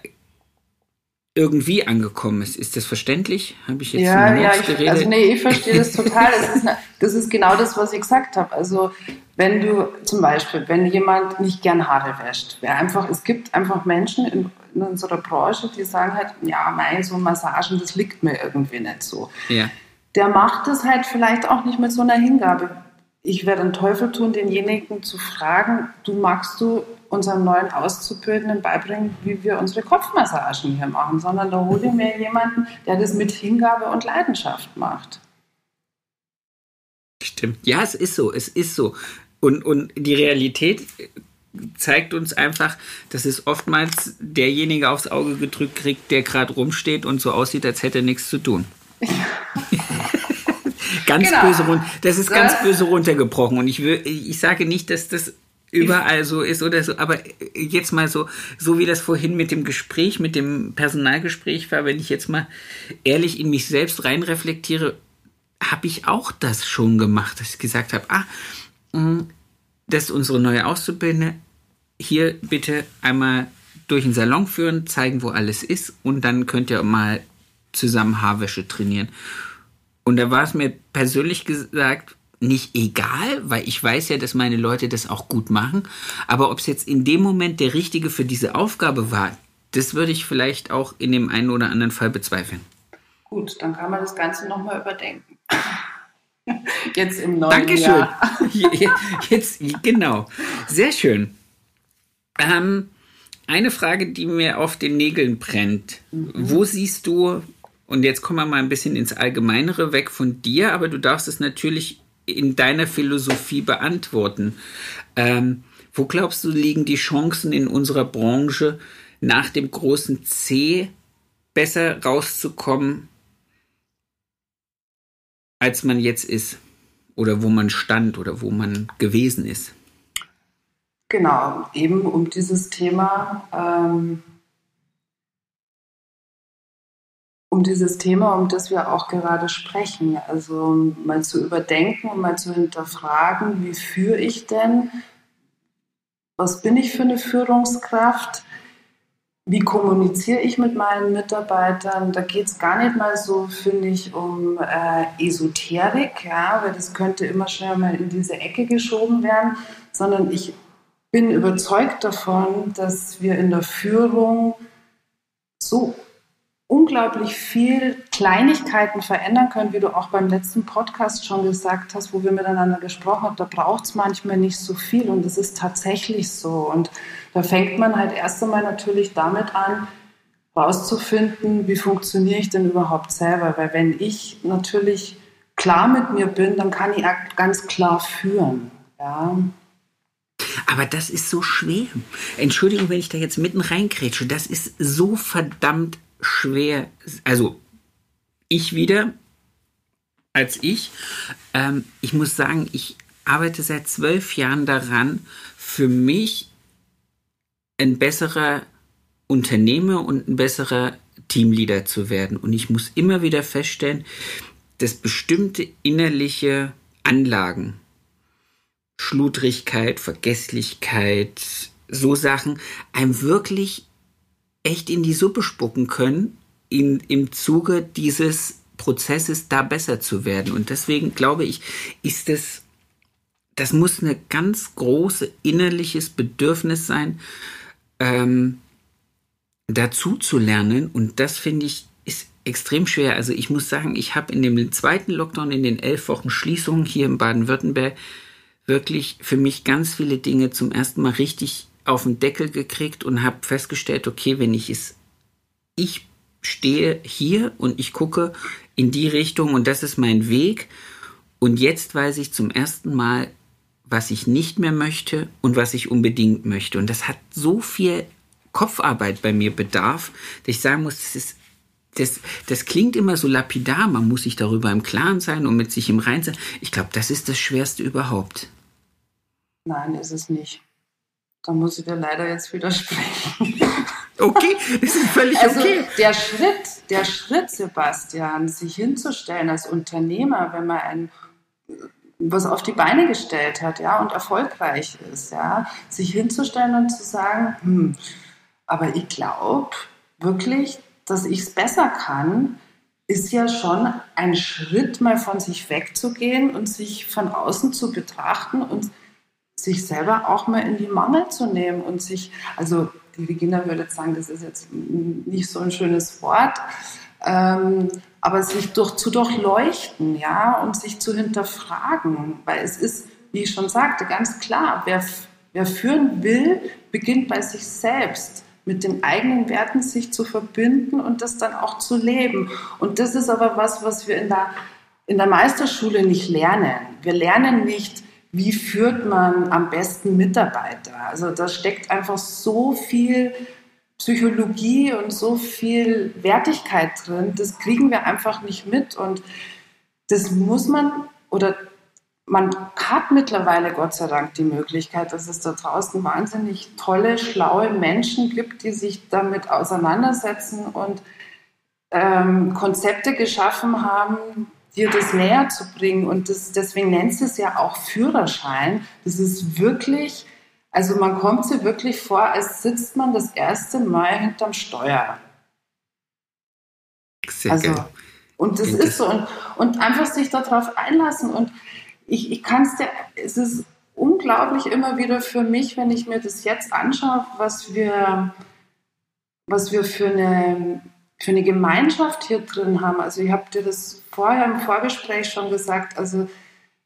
irgendwie angekommen ist. Ist das verständlich? Habe ich jetzt ja, ja, ich, also nee, ich verstehe das total. Das ist, das ist genau das, was ich gesagt habe. Also wenn du zum Beispiel, wenn jemand nicht gern Haare wäscht, wer einfach, es gibt einfach Menschen in, in unserer Branche, die sagen halt, ja, mei, so Massagen, das liegt mir irgendwie nicht so. Ja. Der macht das halt vielleicht auch nicht mit so einer Hingabe. Ich werde einen Teufel tun, denjenigen zu fragen, du magst du unseren neuen Auszubildenden beibringen, wie wir unsere Kopfmassagen hier machen, sondern da hole ich mir jemanden, der das mit Hingabe und Leidenschaft macht. Stimmt. Ja, es ist so, es ist so. Und, und die Realität zeigt uns einfach, dass es oftmals derjenige aufs Auge gedrückt kriegt, der gerade rumsteht und so aussieht, als hätte er nichts zu tun. Ja. ganz genau. böse das ist ganz böse runtergebrochen und ich will, ich sage nicht, dass das überall so ist oder so. Aber jetzt mal so, so wie das vorhin mit dem Gespräch, mit dem Personalgespräch war, wenn ich jetzt mal ehrlich in mich selbst reinreflektiere, habe ich auch das schon gemacht, dass ich gesagt habe, ah, mm, das ist unsere neue Auszubildende. Hier bitte einmal durch den Salon führen, zeigen, wo alles ist und dann könnt ihr mal zusammen Haarwäsche trainieren. Und da war es mir persönlich gesagt nicht egal, weil ich weiß ja, dass meine Leute das auch gut machen. Aber ob es jetzt in dem Moment der richtige für diese Aufgabe war, das würde ich vielleicht auch in dem einen oder anderen Fall bezweifeln. Gut, dann kann man das Ganze nochmal überdenken. Jetzt im neuen Dankeschön. Jahr. Jetzt, genau. Sehr schön. Ähm, eine Frage, die mir auf den Nägeln brennt. Mhm. Wo siehst du, und jetzt kommen wir mal ein bisschen ins Allgemeinere weg von dir, aber du darfst es natürlich in deiner Philosophie beantworten. Ähm, wo glaubst du, liegen die Chancen in unserer Branche, nach dem großen C besser rauszukommen, als man jetzt ist? Oder wo man stand oder wo man gewesen ist? Genau, eben um dieses Thema ähm, um dieses Thema, um das wir auch gerade sprechen. Also mal zu überdenken und mal zu hinterfragen, wie führe ich denn? Was bin ich für eine Führungskraft? Wie kommuniziere ich mit meinen Mitarbeitern? Da geht es gar nicht mal so, finde ich, um äh, Esoterik, ja, weil das könnte immer schnell mal in diese Ecke geschoben werden, sondern ich bin überzeugt davon, dass wir in der Führung so unglaublich viel Kleinigkeiten verändern können, wie du auch beim letzten Podcast schon gesagt hast, wo wir miteinander gesprochen haben. Da braucht es manchmal nicht so viel und es ist tatsächlich so. Und da fängt man halt erst einmal natürlich damit an, rauszufinden, wie funktioniere ich denn überhaupt selber. Weil wenn ich natürlich klar mit mir bin, dann kann ich ganz klar führen. Ja. Aber das ist so schwer. Entschuldigung, wenn ich da jetzt mitten reingrätsche. Das ist so verdammt schwer, also ich wieder als ich. Ähm, ich muss sagen, ich arbeite seit zwölf Jahren daran, für mich ein besserer Unternehmer und ein besserer Teamleader zu werden. Und ich muss immer wieder feststellen, dass bestimmte innerliche Anlagen, Schludrigkeit, Vergesslichkeit, so Sachen, einem wirklich echt in die Suppe spucken können, in, im Zuge dieses Prozesses da besser zu werden. Und deswegen glaube ich, ist es, das muss ein ganz große innerliches Bedürfnis sein, ähm, dazu zu lernen. Und das finde ich ist extrem schwer. Also ich muss sagen, ich habe in dem zweiten Lockdown, in den elf Wochen Schließung hier in Baden-Württemberg, wirklich für mich ganz viele Dinge zum ersten Mal richtig auf den Deckel gekriegt und habe festgestellt, okay, wenn ich es, ich stehe hier und ich gucke in die Richtung und das ist mein Weg und jetzt weiß ich zum ersten Mal, was ich nicht mehr möchte und was ich unbedingt möchte. Und das hat so viel Kopfarbeit bei mir bedarf, dass ich sagen muss, das ist das, das klingt immer so lapidar, man muss sich darüber im Klaren sein und mit sich im Rein sein. Ich glaube, das ist das Schwerste überhaupt. Nein, ist es nicht. Da muss ich dir leider jetzt widersprechen. Okay, das ist völlig also okay. Der Schritt, der Schritt, Sebastian, sich hinzustellen als Unternehmer, wenn man ein was auf die Beine gestellt hat, ja, und erfolgreich ist, ja, sich hinzustellen und zu sagen, hm, aber ich glaube wirklich, dass ich es besser kann, ist ja schon ein Schritt, mal von sich wegzugehen und sich von außen zu betrachten und sich selber auch mal in die Mangel zu nehmen und sich, also die Regina würde jetzt sagen, das ist jetzt nicht so ein schönes Wort, ähm, aber sich durch, zu durchleuchten, ja, und sich zu hinterfragen, weil es ist, wie ich schon sagte, ganz klar, wer, wer führen will, beginnt bei sich selbst mit den eigenen Werten sich zu verbinden und das dann auch zu leben. Und das ist aber was, was wir in der, in der Meisterschule nicht lernen. Wir lernen nicht, wie führt man am besten Mitarbeiter? Also da steckt einfach so viel Psychologie und so viel Wertigkeit drin. Das kriegen wir einfach nicht mit und das muss man oder man hat mittlerweile Gott sei Dank die Möglichkeit, dass es da draußen wahnsinnig tolle, schlaue Menschen gibt, die sich damit auseinandersetzen und ähm, Konzepte geschaffen haben, dir das näher zu bringen. Und das, deswegen nennst du es ja auch Führerschein. Das ist wirklich, also man kommt sich wirklich vor, als sitzt man das erste Mal hinterm Steuer. Sehr also, geil. Und das ist so. Und, und einfach sich darauf einlassen. Und ich, ich kann es dir, es ist unglaublich immer wieder für mich, wenn ich mir das jetzt anschaue, was wir, was wir für eine, für eine Gemeinschaft hier drin haben. Also ich habe dir das vorher im Vorgespräch schon gesagt, also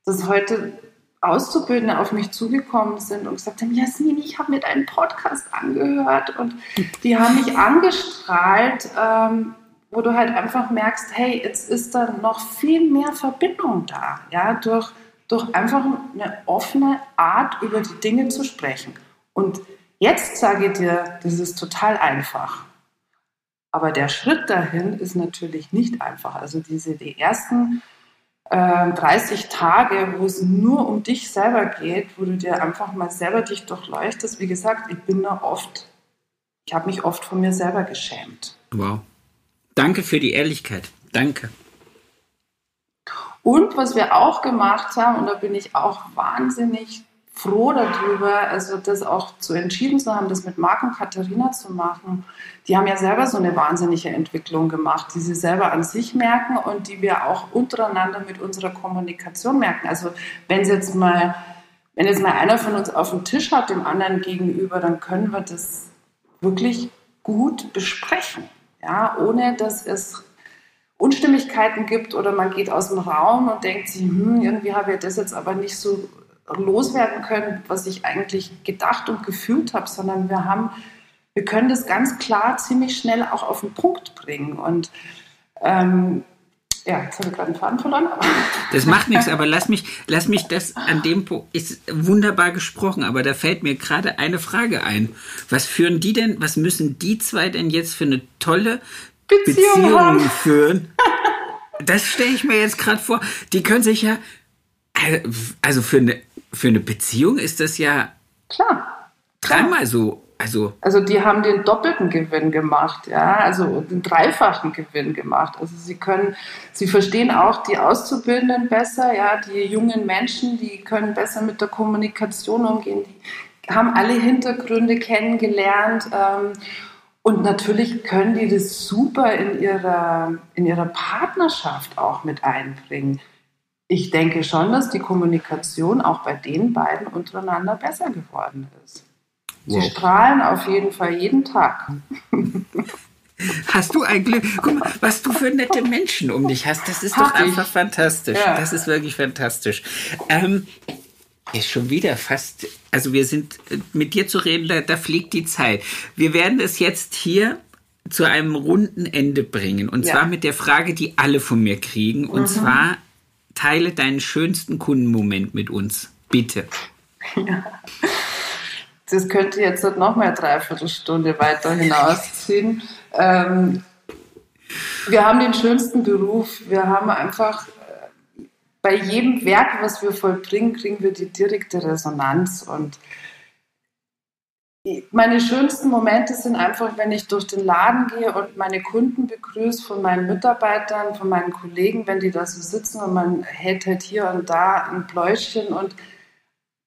dass heute Auszubildende auf mich zugekommen sind und gesagt haben, Jasmin, ich habe mir deinen Podcast angehört und die haben mich angestrahlt, ähm, wo du halt einfach merkst, hey, jetzt ist da noch viel mehr Verbindung da, ja, durch, durch einfach eine offene Art, über die Dinge zu sprechen. Und jetzt sage ich dir, das ist total einfach. Aber der Schritt dahin ist natürlich nicht einfach. Also diese die ersten äh, 30 Tage, wo es nur um dich selber geht, wo du dir einfach mal selber dich durchleuchtest. Wie gesagt, ich bin da oft, ich habe mich oft von mir selber geschämt. Wow. Danke für die Ehrlichkeit. Danke. Und was wir auch gemacht haben, und da bin ich auch wahnsinnig froh darüber, also das auch zu entschieden zu haben, das mit Marc und Katharina zu machen. Die haben ja selber so eine wahnsinnige Entwicklung gemacht, die sie selber an sich merken und die wir auch untereinander mit unserer Kommunikation merken. Also wenn jetzt mal, wenn jetzt mal einer von uns auf dem Tisch hat, dem anderen gegenüber, dann können wir das wirklich gut besprechen, ja, ohne dass es Unstimmigkeiten gibt oder man geht aus dem Raum und denkt sich, hm, irgendwie habe ich das jetzt aber nicht so loswerden können, was ich eigentlich gedacht und gefühlt habe, sondern wir haben, wir können das ganz klar ziemlich schnell auch auf den Punkt bringen. Und ähm, ja, jetzt habe ich gerade einen Faden verloren. Das macht nichts, aber lass mich, lass mich das an dem Punkt, ist wunderbar gesprochen, aber da fällt mir gerade eine Frage ein. Was führen die denn, was müssen die zwei denn jetzt für eine tolle Beziehung, Beziehung führen? Das stelle ich mir jetzt gerade vor. Die können sich ja, also für eine für eine Beziehung ist das ja klar dreimal so. Also, also die haben den doppelten Gewinn gemacht, ja, also den dreifachen Gewinn gemacht. Also sie können, sie verstehen auch die Auszubildenden besser, ja, die jungen Menschen, die können besser mit der Kommunikation umgehen, die haben alle Hintergründe kennengelernt. Ähm, und natürlich können die das super in ihrer, in ihrer Partnerschaft auch mit einbringen ich denke schon, dass die Kommunikation auch bei den beiden untereinander besser geworden ist. Sie wow. strahlen auf jeden Fall jeden Tag. Hast du ein Glück? Guck mal, was du für nette Menschen um dich hast. Das ist Hab doch einfach ich. fantastisch. Ja. Das ist wirklich fantastisch. Ähm, ist schon wieder fast. Also wir sind mit dir zu reden, da, da fliegt die Zeit. Wir werden es jetzt hier zu einem runden Ende bringen. Und ja. zwar mit der Frage, die alle von mir kriegen. Und mhm. zwar teile deinen schönsten Kundenmoment mit uns. Bitte. Ja. Das könnte jetzt noch mal dreiviertel Stunde weiter hinausziehen. Ähm, wir haben den schönsten Beruf. Wir haben einfach äh, bei jedem Werk, was wir vollbringen, kriegen wir die direkte Resonanz und meine schönsten Momente sind einfach, wenn ich durch den Laden gehe und meine Kunden begrüße von meinen Mitarbeitern, von meinen Kollegen, wenn die da so sitzen und man hält halt hier und da ein Pläuschen und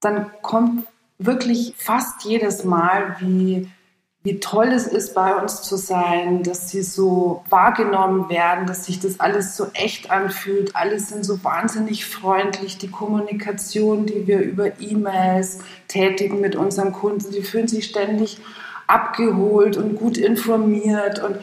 dann kommt wirklich fast jedes Mal, wie wie toll es ist, bei uns zu sein, dass sie so wahrgenommen werden, dass sich das alles so echt anfühlt. Alle sind so wahnsinnig freundlich. Die Kommunikation, die wir über E-Mails tätigen mit unseren Kunden, die fühlen sich ständig abgeholt und gut informiert. Und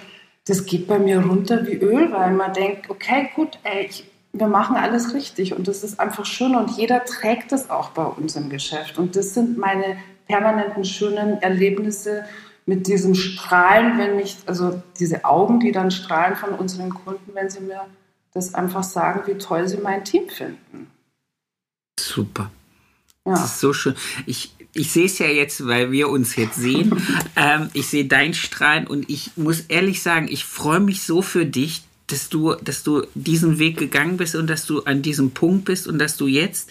das geht bei mir runter wie Öl, weil man denkt, okay, gut, ey, ich, wir machen alles richtig und das ist einfach schön und jeder trägt das auch bei uns im Geschäft. Und das sind meine permanenten schönen Erlebnisse, mit diesem Strahlen, wenn mich, also diese Augen, die dann strahlen von unseren Kunden, wenn sie mir das einfach sagen, wie toll sie mein Team finden. Super. Ja. Das ist so schön. Ich, ich sehe es ja jetzt, weil wir uns jetzt sehen. ähm, ich sehe dein Strahlen und ich muss ehrlich sagen, ich freue mich so für dich, dass du, dass du diesen Weg gegangen bist und dass du an diesem Punkt bist und dass du jetzt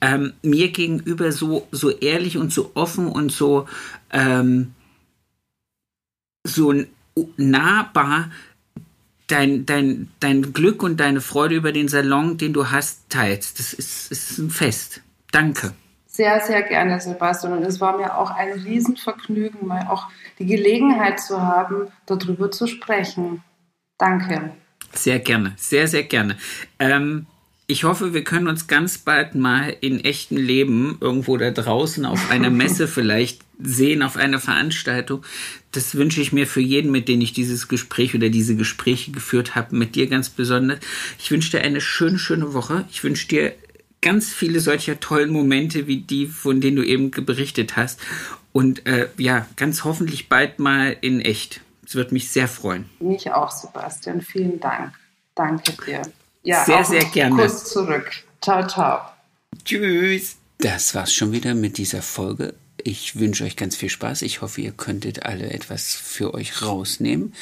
ähm, mir gegenüber so, so ehrlich und so offen und so, ähm, so nahbar dein, dein, dein Glück und deine Freude über den Salon, den du hast, teilst. Das ist, ist ein Fest. Danke. Sehr, sehr gerne, Sebastian. Und es war mir auch ein Riesenvergnügen, mal auch die Gelegenheit zu haben, darüber zu sprechen. Danke. Sehr gerne, sehr, sehr gerne. Ähm, ich hoffe, wir können uns ganz bald mal in echten Leben irgendwo da draußen auf einer Messe vielleicht sehen, auf einer Veranstaltung. Das wünsche ich mir für jeden, mit dem ich dieses Gespräch oder diese Gespräche geführt habe, mit dir ganz besonders. Ich wünsche dir eine schöne, schöne Woche. Ich wünsche dir ganz viele solcher tollen Momente wie die, von denen du eben berichtet hast. Und äh, ja, ganz hoffentlich bald mal in echt. Es wird mich sehr freuen. Mich auch, Sebastian. Vielen Dank. Danke dir. Ja, sehr, sehr gerne. Kuss zurück. Ciao, ciao. Tschüss. Das war's schon wieder mit dieser Folge. Ich wünsche euch ganz viel Spaß. Ich hoffe, ihr könntet alle etwas für euch rausnehmen.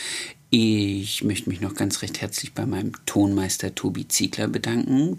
Ich möchte mich noch ganz recht herzlich bei meinem Tonmeister Tobi Ziegler bedanken,